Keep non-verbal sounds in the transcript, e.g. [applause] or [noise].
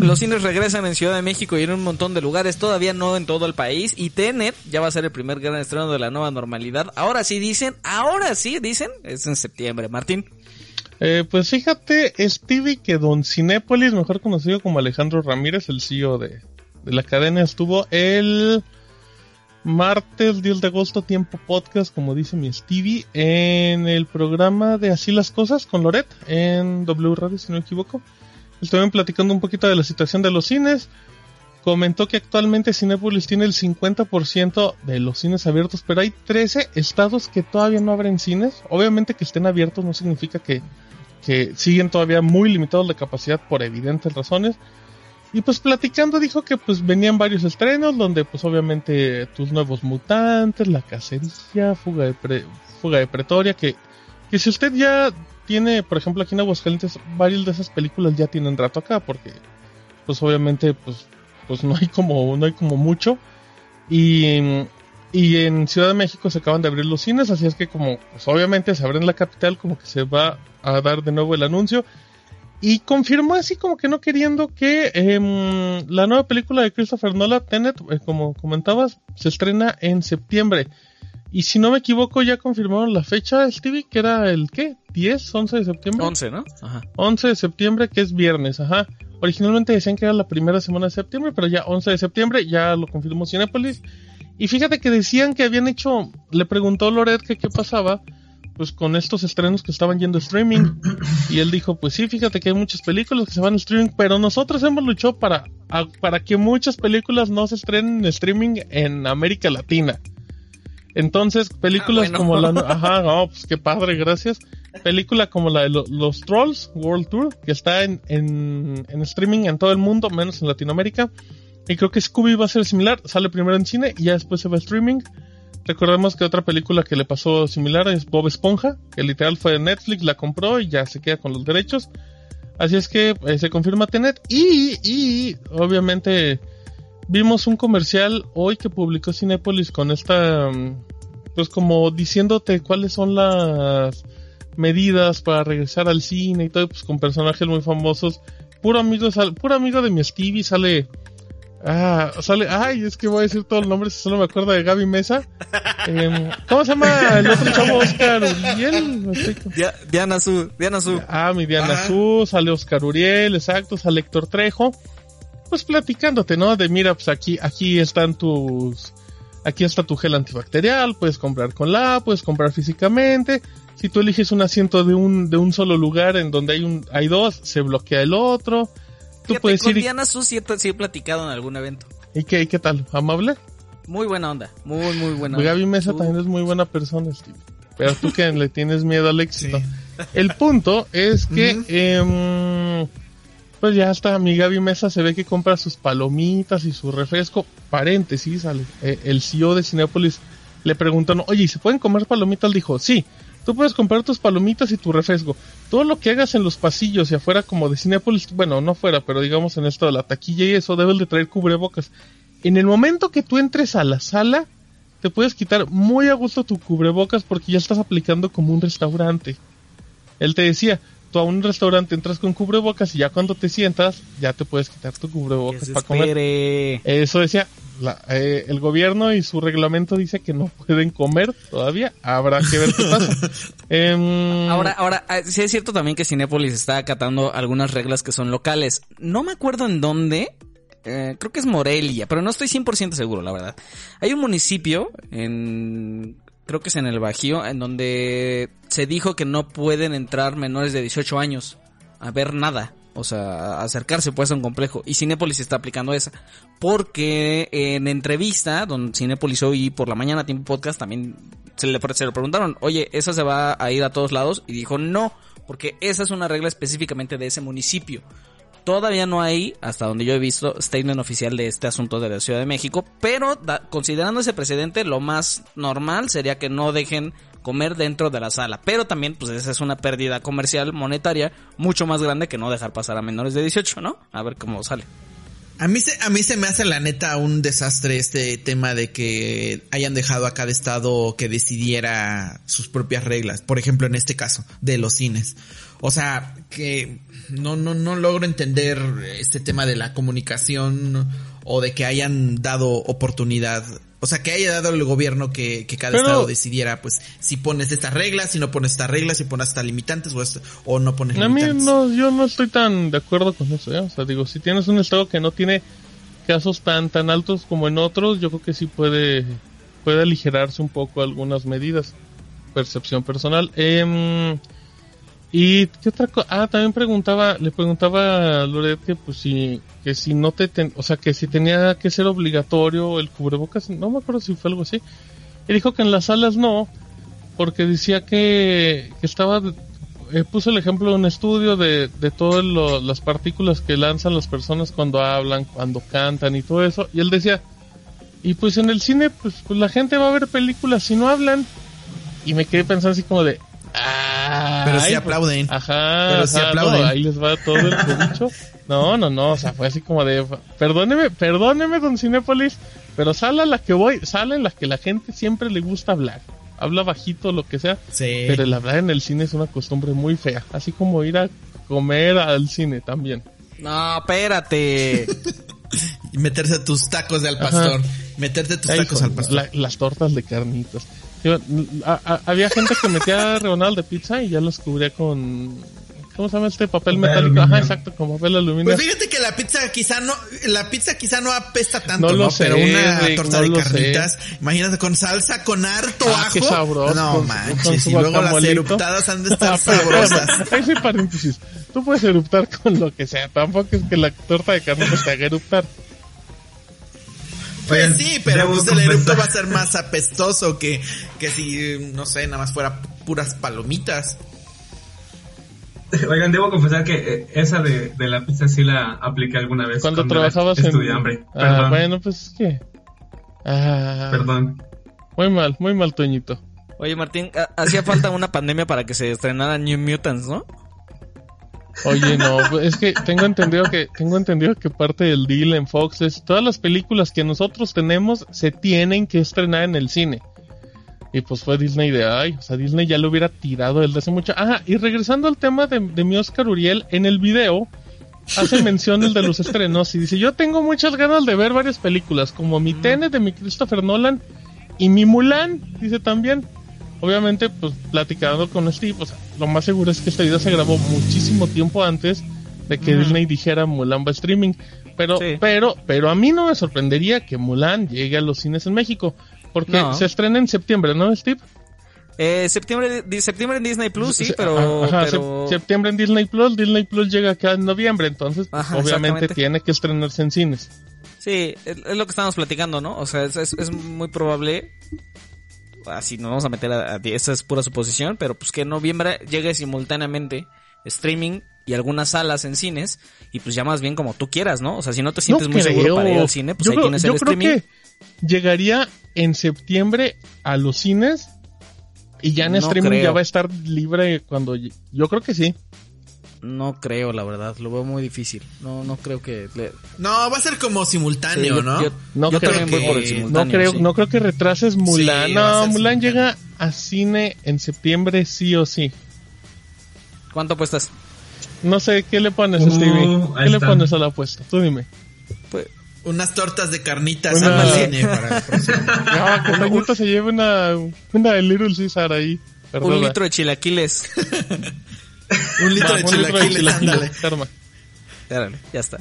Los cines regresan en Ciudad de México y en un montón de lugares, todavía no en todo el país. Y Tenet ya va a ser el primer gran estreno de la nueva normalidad. Ahora sí dicen, ahora sí dicen, es en septiembre. Martín. Eh, pues fíjate, Stevie, que Don Cinépolis, mejor conocido como Alejandro Ramírez, el CEO de, de la cadena, estuvo el martes 10 de agosto, tiempo podcast, como dice mi Stevie, en el programa de Así las Cosas con Loret, en W Radio, si no me equivoco. Estuvieron platicando un poquito de la situación de los cines. Comentó que actualmente Cinepolis tiene el 50% de los cines abiertos, pero hay 13 estados que todavía no abren cines. Obviamente que estén abiertos no significa que, que siguen todavía muy limitados de capacidad por evidentes razones. Y pues platicando dijo que pues venían varios estrenos donde pues obviamente tus nuevos mutantes, la cacería, fuga de, fuga de Pretoria, que, que si usted ya tiene, por ejemplo, aquí en Aguascalientes, varias de esas películas ya tienen rato acá, porque, pues obviamente, pues, pues no hay como, no hay como mucho. Y, y en Ciudad de México se acaban de abrir los cines, así es que como, pues obviamente se abren en la capital, como que se va a dar de nuevo el anuncio. Y confirmó así como que no queriendo que eh, la nueva película de Christopher Nolan, Tenet, eh, como comentabas, se estrena en septiembre. Y si no me equivoco, ya confirmaron la fecha, Stevie, que era el qué? ¿10? ¿11 de septiembre? 11, ¿no? Ajá. 11 de septiembre, que es viernes, ajá. Originalmente decían que era la primera semana de septiembre, pero ya 11 de septiembre, ya lo confirmó Cinepolis. Y fíjate que decían que habían hecho, le preguntó Loret que qué pasaba, pues con estos estrenos que estaban yendo a streaming. Y él dijo, pues sí, fíjate que hay muchas películas que se van a streaming, pero nosotros hemos luchado para, para que muchas películas no se estrenen en streaming en América Latina. Entonces, películas como la... Ajá, no, pues qué padre, gracias. Película como la de Los Trolls World Tour, que está en, en, en, streaming en todo el mundo, menos en Latinoamérica. Y creo que Scooby va a ser similar. Sale primero en cine y ya después se va a streaming. Recordemos que otra película que le pasó similar es Bob Esponja, que literal fue de Netflix, la compró y ya se queda con los derechos. Así es que eh, se confirma Tenet. Y, y obviamente vimos un comercial hoy que publicó Cinepolis con esta, mm, pues como diciéndote cuáles son las medidas para regresar al cine y todo, pues con personajes muy famosos. Puro amigo, puro amigo de mi Stevie sale, ah, sale, ay, es que voy a decir todo el nombre si solo me acuerdo de Gaby Mesa. [laughs] Eh, ¿Cómo se llama el otro chavo Oscar Uriel? Diana Su, Diana Su. Ah, mi Diana Su, sale Oscar Uriel, exacto, sale Héctor Trejo pues platicándote, ¿no? De mira, pues aquí, aquí están tus, aquí está tu gel antibacterial, puedes comprar con la, puedes comprar físicamente. Si tú eliges un asiento de un, de un solo lugar en donde hay un, hay dos, se bloquea el otro. Tú Fíjate, puedes con ir. Diana Su sí, he platicado en algún evento. ¿Y qué, qué tal? ¿Amable? Muy buena onda, muy, muy buena onda. Gaby Mesa también es muy buena persona, Steve. Pero tú que le tienes miedo al [laughs] éxito. El punto es que, eh, pues ya está, mi Gaby Mesa se ve que compra sus palomitas y su refresco. Paréntesis, sale. Eh, el CEO de Cinepolis le preguntaron, oye, ¿y se pueden comer palomitas? Dijo, sí, tú puedes comprar tus palomitas y tu refresco. Todo lo que hagas en los pasillos y afuera como de Cinepolis, bueno, no fuera, pero digamos en esto de la taquilla y eso, debes de traer cubrebocas. En el momento que tú entres a la sala, te puedes quitar muy a gusto tu cubrebocas porque ya estás aplicando como un restaurante. Él te decía, tú a un restaurante entras con cubrebocas y ya cuando te sientas ya te puedes quitar tu cubrebocas para comer. Eso decía eh, el gobierno y su reglamento dice que no [laughs] pueden comer todavía. Habrá que ver qué pasa. [laughs] Em, ahora, ahora ah, sí es cierto también que Cinépolis está acatando algunas reglas que son locales. No me acuerdo en dónde. Eh, creo que es Morelia, pero no estoy 100% seguro, la verdad. Hay un municipio en creo que es en el Bajío, en donde se dijo que no pueden entrar menores de 18 años a ver nada. O sea, acercarse pues a un complejo. Y Cinépolis está aplicando esa. Porque en entrevista, donde Cinépolis hoy por la mañana, tiempo podcast, también se le, se le preguntaron, oye, ¿esa se va a ir a todos lados? Y dijo, no, porque esa es una regla específicamente de ese municipio. Todavía no hay, hasta donde yo he visto, statement oficial de este asunto de la Ciudad de México, pero considerando ese precedente, lo más normal sería que no dejen comer dentro de la sala. Pero también, pues esa es una pérdida comercial, monetaria, mucho más grande que no dejar pasar a menores de 18, ¿no? A ver cómo sale. A mí, se, a mí se me hace la neta un desastre este tema de que hayan dejado a cada estado que decidiera sus propias reglas. Por ejemplo, en este caso, de los cines. O sea, que no, no, no logro entender este tema de la comunicación o de que hayan dado oportunidad. O sea, que haya dado el gobierno que, que cada Pero- estado decidiera, pues, si pones estas reglas, si no pones estas reglas, si pones hasta limitantes o, esto- o no pones A mí limitantes. no, yo no estoy tan de acuerdo con eso, ¿eh? O sea, digo, si tienes un estado que no tiene casos tan tan altos como en otros, yo creo que sí puede puede aligerarse un poco algunas medidas. Percepción personal. Em, y qué otra cosa, ah, también preguntaba, le preguntaba a Loret que pues si que si no te, ten- o sea, que si tenía que ser obligatorio el cubrebocas, no me acuerdo si fue algo así. Y dijo que en las salas no, porque decía que, que estaba eh, puso el ejemplo de un estudio de, de todas las partículas que lanzan las personas cuando hablan, cuando cantan y todo eso. Y él decía, y pues en el cine, pues, pues la gente va a ver películas si no hablan. Y me quedé pensando así como de... "Ah, Pero sí ay, pues, aplauden. Ajá, Pero sí ajá, no, aplauden. ahí les va todo el dicho. No, no, no, o sea, fue así como de... Perdóneme, perdóneme, don Cinépolis, pero sala la que voy, sala en la que la gente siempre le gusta hablar. Habla bajito, lo que sea. Sí. Pero el hablar en el cine es una costumbre muy fea. Así como ir a comer al cine también. No, espérate. [laughs] Y meterse tus tacos de al pastor. Meterte tus Ay, tacos al pastor. la- las tortas de carnitas. Yo, a- a- había gente que metía rebanadas de pizza y ya los cubría con... ¿Cómo se llama este papel metálico? aluminio. Ajá, exacto, con papel aluminio. Pues fíjate que la pizza quizá no, la pizza quizá no apesta tanto, No ¿no? lo sé, Pero una Rick, torta no de lo sé. carnitas, imagínate con salsa, con harto Ah, ajo. qué sabroso, No con- con manches, su y luego las eruptadas han de [laughs] estar Ah, sabrosas. Ahí sí paréntesis. Tú puedes eruptar con lo que sea. Tampoco es que la torta de carnitas te haga eruptar. Pues sí, pero pues el erupto va a ser más apestoso que, que si, no sé, nada más fuera puras palomitas. Oigan, debo confesar que eh, esa de, de la pizza sí la apliqué alguna vez. Cuando cuando trabajabas en... estudiambre. Ah, Perdón, bueno, pues es que... Ah, perdón. Muy mal, muy mal, Toñito. Oye, Martín, ha- hacía falta una pandemia para que se estrenara New Mutants, ¿no? Oye, no, es que tengo entendido que tengo entendido que parte del deal en Fox es todas las películas que nosotros tenemos se tienen que estrenar en el cine. Y pues fue Disney de ay, o sea, Disney ya lo hubiera tirado desde hace mucho. Ajá, y regresando al tema de, de mi Oscar Uriel, en el video hace [laughs] mención el de los estrenos y dice, yo tengo muchas ganas de ver varias películas, como mi Tenet de mi Christopher Nolan y mi Mulan, dice también. Obviamente, pues platicando con Steve, o sea, lo más seguro es que este video se grabó muchísimo tiempo antes de que. Disney dijera Mulan va a streaming. Pero, Sí. pero, pero a mí no me sorprendería que Mulan llegue a los cines en México. Porque No. se estrena en septiembre, ¿no, Steve? Eh, septiembre, di- septiembre en Disney Plus, sí, pero... ajá, pero- sep- septiembre en Disney Plus, Disney Plus llega acá en noviembre, entonces pues, Ajá, obviamente tiene que estrenarse en cines. Sí, es, es lo que estamos platicando, ¿no? O sea, es, es- es muy probable. Así nos vamos a meter a, a- Esa es pura suposición, pero pues que en noviembre llegue simultáneamente streaming y algunas salas en cines. Y pues ya más bien como tú quieras, ¿no? O sea, si no te sientes No muy seguro creo. para ir al cine, pues yo ahí creo, tienes yo el creo streaming. que llegaría en septiembre a los cines y ya en No streaming creo. ya va a estar libre cuando... Yo creo que sí. No creo, la verdad. Lo veo muy difícil. No, no creo que. le- No, va a ser como Sí, simultáneo, yo- ¿no? yo- No yo creo también voy que- por el no No simultáneo. creo, sí. no creo que retrases Mulan. Sí, no, Mulan simultáneo. llega a cine en septiembre sí o sí. ¿Cuánto apuestas? No sé, ¿qué le pones, Uh, Stevie? ¿Qué le está. pones a la apuesta? Tú dime. Pues, Unas tortas de carnitas Una- al [laughs] cine para el próximo. No, que se lleve una, una de Little Caesar ahí. un Perdona. litro de chilaquiles. [laughs] Un litro Va, de un litro de chilaquiles, ándale. Árale, ya está.